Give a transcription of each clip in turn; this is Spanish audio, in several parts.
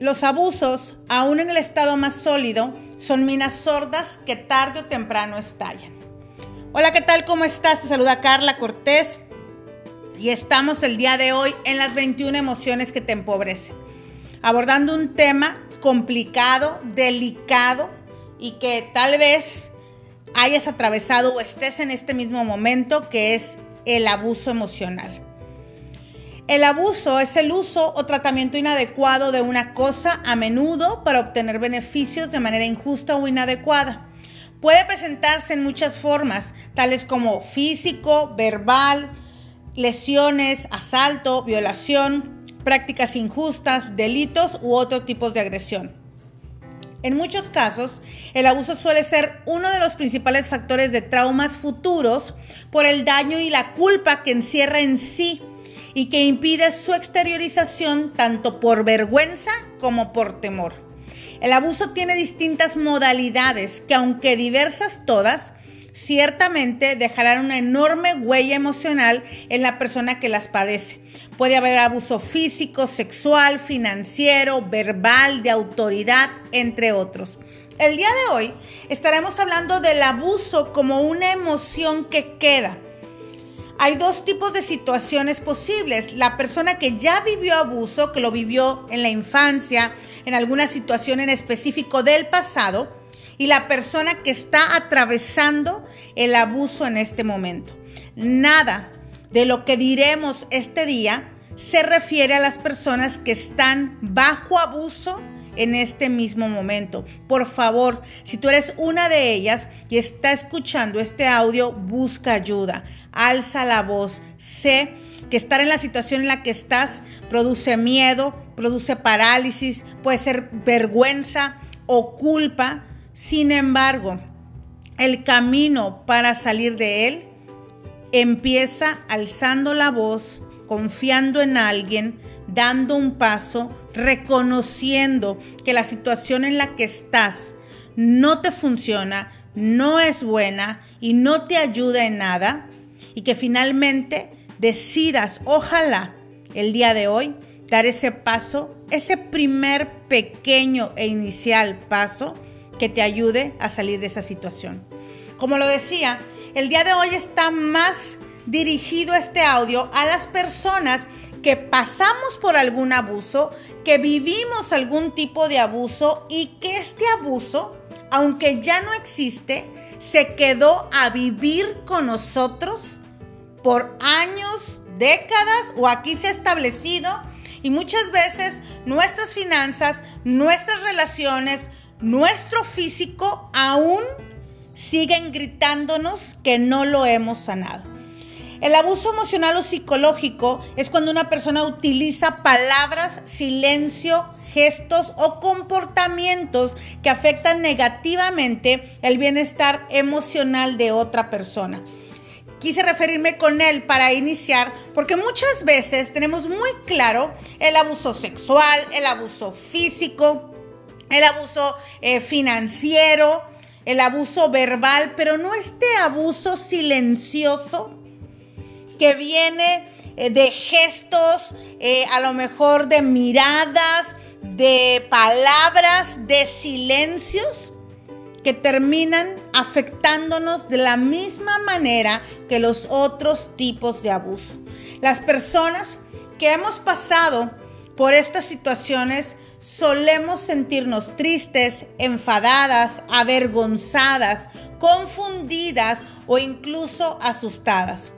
Los abusos, aún en el estado más sólido, son minas sordas que tarde o temprano estallan. Hola, ¿qué tal? ¿Cómo estás? Te saluda Carla Cortés y estamos el día de hoy en las 21 emociones que te empobrecen, abordando un tema complicado, delicado y que tal vez hayas atravesado o estés en este mismo momento, que es el abuso emocional. El abuso es el uso o tratamiento inadecuado de una cosa a menudo para obtener beneficios de manera injusta o inadecuada. Puede presentarse en muchas formas, tales como físico, verbal, lesiones, asalto, violación, prácticas injustas, delitos u otros tipos de agresión. En muchos casos, el abuso suele ser uno de los principales factores de traumas futuros por el daño y la culpa que encierra en sí y que impide su exteriorización tanto por vergüenza como por temor. El abuso tiene distintas modalidades que aunque diversas todas, ciertamente dejarán una enorme huella emocional en la persona que las padece. Puede haber abuso físico, sexual, financiero, verbal, de autoridad, entre otros. El día de hoy estaremos hablando del abuso como una emoción que queda hay dos tipos de situaciones posibles. La persona que ya vivió abuso, que lo vivió en la infancia, en alguna situación en específico del pasado, y la persona que está atravesando el abuso en este momento. Nada de lo que diremos este día se refiere a las personas que están bajo abuso en este mismo momento. Por favor, si tú eres una de ellas y está escuchando este audio, busca ayuda alza la voz. Sé que estar en la situación en la que estás produce miedo, produce parálisis, puede ser vergüenza o culpa. Sin embargo, el camino para salir de él empieza alzando la voz, confiando en alguien, dando un paso, reconociendo que la situación en la que estás no te funciona, no es buena y no te ayuda en nada y que finalmente decidas, ojalá, el día de hoy, dar ese paso, ese primer pequeño e inicial paso que te ayude a salir de esa situación. Como lo decía, el día de hoy está más dirigido este audio a las personas que pasamos por algún abuso, que vivimos algún tipo de abuso y que este abuso, aunque ya no existe, se quedó a vivir con nosotros por años, décadas o aquí se ha establecido y muchas veces nuestras finanzas, nuestras relaciones, nuestro físico aún siguen gritándonos que no lo hemos sanado. El abuso emocional o psicológico es cuando una persona utiliza palabras, silencio, gestos o comportamientos que afectan negativamente el bienestar emocional de otra persona. Quise referirme con él para iniciar, porque muchas veces tenemos muy claro el abuso sexual, el abuso físico, el abuso eh, financiero, el abuso verbal, pero no este abuso silencioso que viene eh, de gestos, eh, a lo mejor de miradas, de palabras, de silencios que terminan afectándonos de la misma manera que los otros tipos de abuso. Las personas que hemos pasado por estas situaciones solemos sentirnos tristes, enfadadas, avergonzadas, confundidas o incluso asustadas.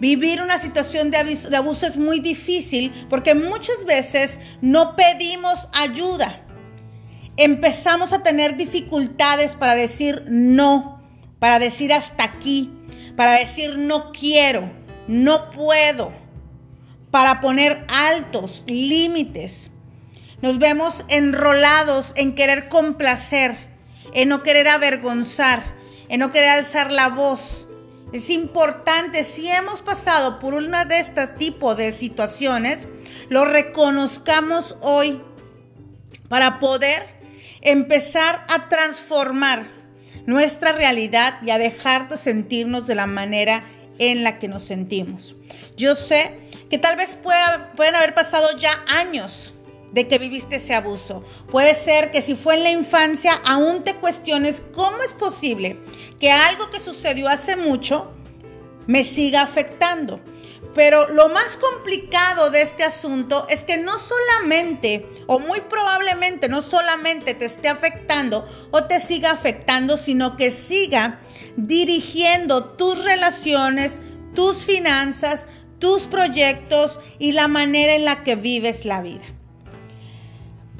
Vivir una situación de abuso, es muy difícil porque muchas veces no pedimos ayuda empezamos a tener dificultades para decir no, para decir hasta aquí, para decir no quiero, no puedo, para poner altos límites. Nos vemos enrolados en querer complacer, en no querer avergonzar, en no querer alzar la voz. Es importante, si hemos pasado por una de este tipo de situaciones, lo reconozcamos hoy para poder empezar a transformar nuestra realidad y a dejar de sentirnos de la manera en la que nos sentimos. Yo sé que tal vez pueda, pueden haber pasado ya años de que viviste ese abuso. Puede ser que si fue en la infancia, aún te cuestiones cómo es posible que algo que sucedió hace mucho me siga afectando. Pero lo más complicado de este asunto es que no solamente, o muy probablemente no solamente te esté afectando o te siga afectando, sino que siga dirigiendo tus relaciones, tus finanzas, tus proyectos y la manera en la que vives la vida.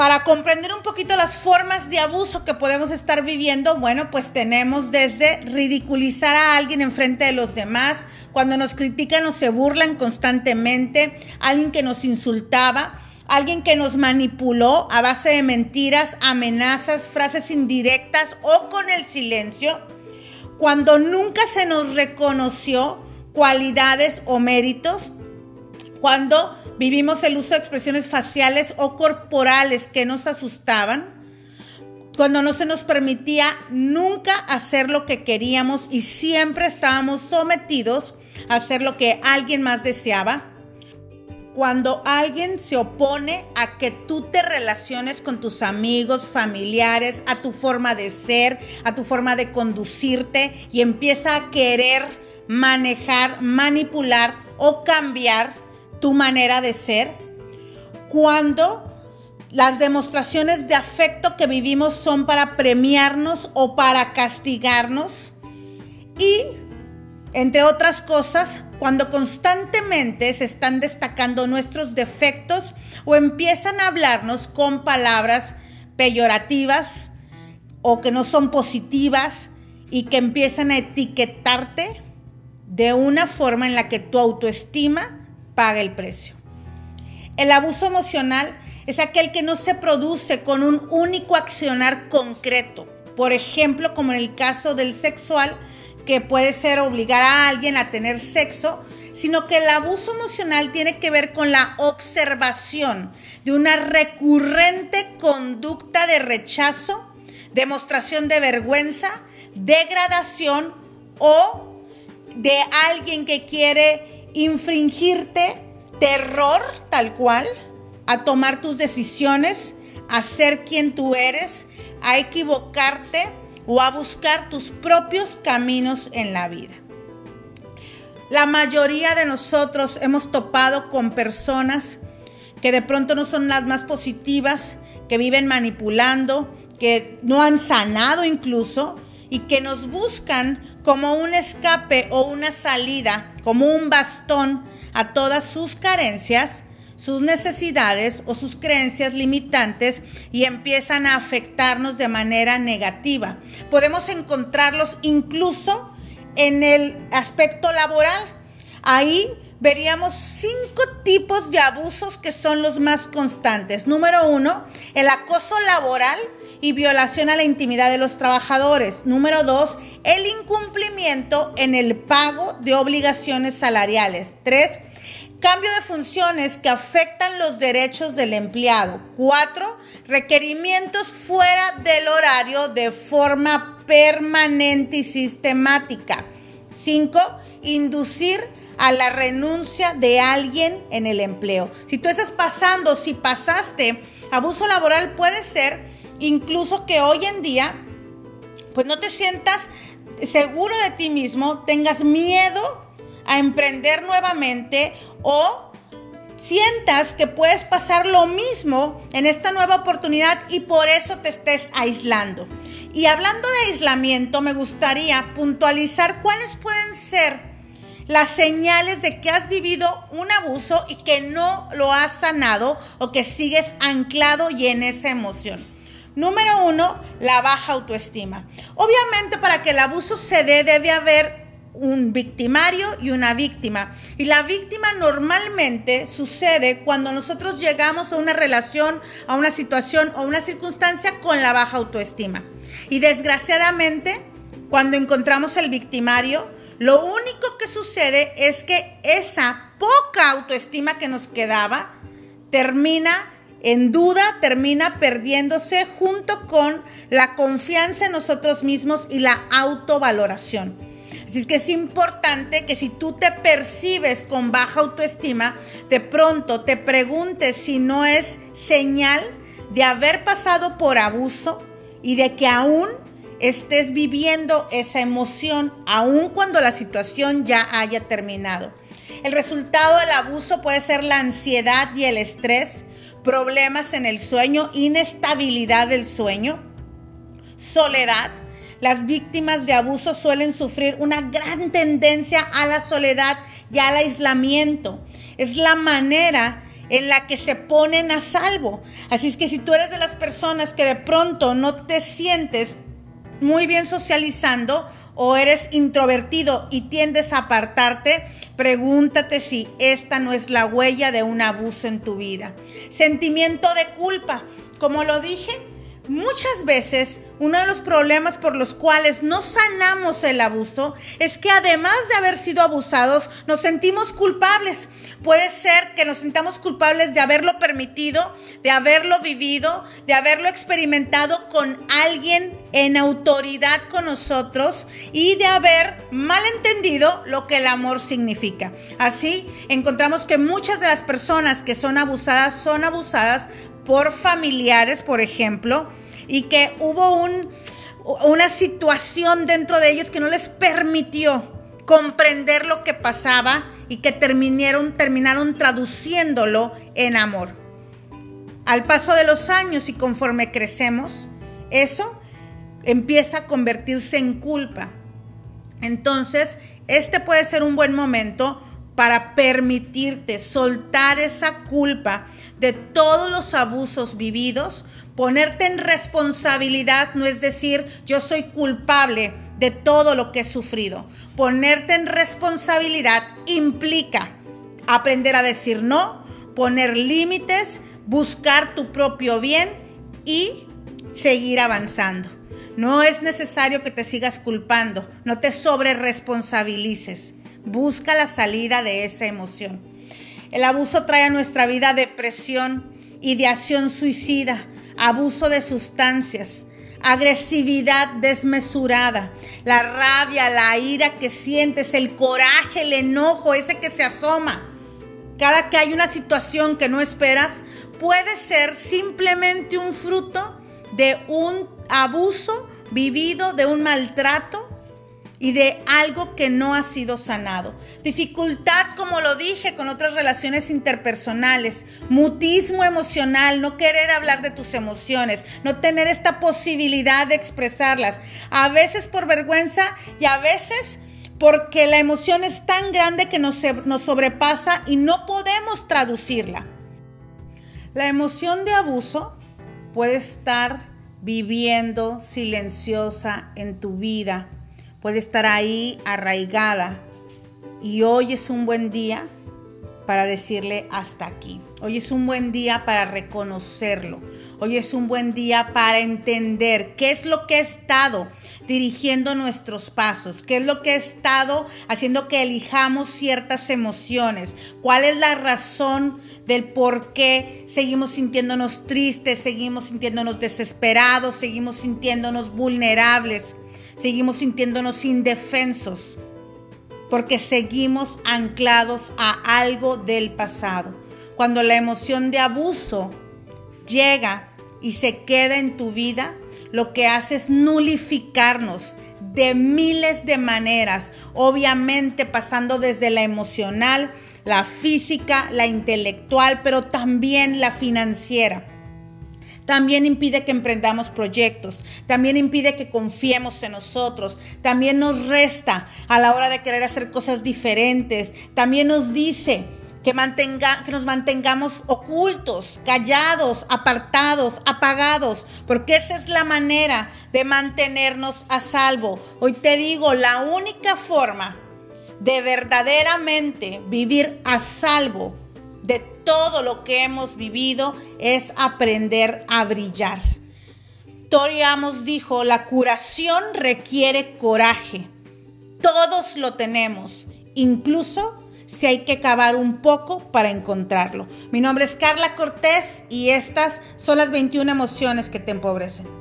Para comprender un poquito las formas de abuso que podemos estar viviendo, bueno, pues tenemos desde ridiculizar a alguien en frente de los demás, cuando nos critican o se burlan constantemente, alguien que nos insultaba, alguien que nos manipuló a base de mentiras, amenazas, frases indirectas o con el silencio, cuando nunca se nos reconoció cualidades o méritos, cuando vivimos el uso de expresiones faciales o corporales que nos asustaban, cuando no se nos permitía nunca hacer lo que queríamos y siempre estábamos sometidos a hacer lo que alguien más deseaba, cuando alguien se opone a que tú te relaciones con tus amigos, familiares, a tu forma de ser, a tu forma de conducirte y empieza a querer manejar, manipular o cambiar tu manera de ser, cuando las demostraciones de afecto que vivimos son para premiarnos o para castigarnos. Y, entre otras cosas, cuando constantemente se están destacando nuestros defectos o empiezan a hablarnos con palabras peyorativas o que no son positivas y que empiezan a etiquetarte de una forma en la que tu autoestima paga el precio. El abuso emocional es aquel que no se produce con un único accionar concreto. Por ejemplo, como en el caso del sexual, que puede ser obligar a alguien a tener sexo, sino que el abuso emocional tiene que ver con la observación de una recurrente conducta de rechazo, demostración de vergüenza, degradación o de alguien que quiere infringirte terror tal cual, a tomar tus decisiones, a ser quien tú eres, a equivocarte o a buscar tus propios caminos en la vida. La mayoría de nosotros hemos topado con personas que de pronto no son las más positivas, que viven manipulando, que no han sanado incluso y que nos buscan como un escape o una salida, como un bastón a todas sus carencias, sus necesidades o sus creencias limitantes y empiezan a afectarnos de manera negativa. Podemos encontrarlos incluso en el aspecto laboral. Ahí veríamos cinco tipos de abusos que son los más constantes. Número uno, el acoso laboral y violación a la intimidad de los trabajadores. Número dos, el incumplimiento en el pago de obligaciones salariales. Tres, cambio de funciones que afectan los derechos del empleado. Cuatro, requerimientos fuera del horario de forma permanente y sistemática. Cinco, inducir a la renuncia de alguien en el empleo. Si tú estás pasando, si pasaste abuso laboral, puede ser incluso que hoy en día, pues no te sientas seguro de ti mismo, tengas miedo a emprender nuevamente o sientas que puedes pasar lo mismo en esta nueva oportunidad y por eso te estés aislando. Y hablando de aislamiento, me gustaría puntualizar cuáles pueden ser las señales de que has vivido un abuso y que no lo has sanado o que sigues anclado y en esa emoción. Número uno, la baja autoestima. Obviamente para que el abuso se dé debe haber un victimario y una víctima. Y la víctima normalmente sucede cuando nosotros llegamos a una relación, a una situación o una circunstancia con la baja autoestima. Y desgraciadamente, cuando encontramos el victimario, lo único que sucede es que esa poca autoestima que nos quedaba termina en duda termina perdiéndose junto con la confianza en nosotros mismos y la autovaloración. Así es que es importante que si tú te percibes con baja autoestima, de pronto te preguntes si no es señal de haber pasado por abuso y de que aún estés viviendo esa emoción, aun cuando la situación ya haya terminado. El resultado del abuso puede ser la ansiedad y el estrés, problemas en el sueño, inestabilidad del sueño, soledad. Las víctimas de abuso suelen sufrir una gran tendencia a la soledad y al aislamiento. Es la manera en la que se ponen a salvo. Así es que si tú eres de las personas que de pronto no te sientes muy bien socializando o eres introvertido y tiendes a apartarte, pregúntate si esta no es la huella de un abuso en tu vida. Sentimiento de culpa. Como lo dije, muchas veces uno de los problemas por los cuales no sanamos el abuso es que además de haber sido abusados, nos sentimos culpables. Puede ser que nos sintamos culpables de haberlo permitido, de haberlo vivido, de haberlo experimentado con alguien en autoridad con nosotros y de haber malentendido lo que el amor significa. Así encontramos que muchas de las personas que son abusadas son abusadas por familiares, por ejemplo, y que hubo una situación dentro de ellos que no les permitió comprender lo que pasaba y que terminaron, terminaron traduciéndolo en amor. Al paso de los años y conforme crecemos, eso empieza a convertirse en culpa. Entonces, este puede ser un buen momento para permitirte soltar esa culpa de todos los abusos vividos, ponerte en responsabilidad, no es decir, yo soy culpable de todo lo que he sufrido. Ponerte en responsabilidad implica aprender a decir no, poner límites, buscar tu propio bien y seguir avanzando. No es necesario que te sigas culpando, no te sobre responsabilices. Busca la salida de esa emoción. El abuso trae a nuestra vida depresión, ideación suicida, abuso de sustancias, agresividad desmesurada, la rabia, la ira que sientes, el coraje, el enojo, ese que se asoma. Cada que hay una situación que no esperas, puede ser simplemente un fruto de un abuso vivido, de un maltrato y de algo que no ha sido sanado. Dificultad, como lo dije, con otras relaciones interpersonales, mutismo emocional, no querer hablar de tus emociones, no tener esta posibilidad de expresarlas, a veces por vergüenza y a veces porque la emoción es tan grande que nos, sobrepasa y no podemos traducirla. La emoción de abuso puede estar viviendo silenciosa en tu vida puede estar ahí arraigada. Y hoy es un buen día para decirle hasta aquí. Hoy es un buen día para reconocerlo. Hoy es un buen día para entender qué es lo que ha estado dirigiendo nuestros pasos, qué es lo que ha estado haciendo que elijamos ciertas emociones, cuál es la razón del por qué seguimos sintiéndonos tristes, seguimos sintiéndonos desesperados, seguimos sintiéndonos vulnerables seguimos sintiéndonos indefensos porque seguimos anclados a algo del pasado. Cuando la emoción de abuso llega y se queda en tu vida, lo que hace es nulificarnos de miles de maneras, obviamente pasando desde la emocional, la física, la intelectual, pero también la financiera. También impide que emprendamos proyectos, también impide que confiemos en nosotros, también nos resta a la hora de querer hacer cosas diferentes, también nos dice que, mantenga, que nos mantengamos ocultos, callados, apartados, apagados, porque esa es la manera de mantenernos a salvo. Hoy te digo, la única forma de verdaderamente vivir a salvo todo lo que hemos vivido es aprender a brillar. Tori Amos dijo, la curación requiere coraje. Todos lo tenemos, incluso si hay que cavar un poco para encontrarlo. Mi nombre es Carla Cortés y estas son las 21 emociones que te empobrecen.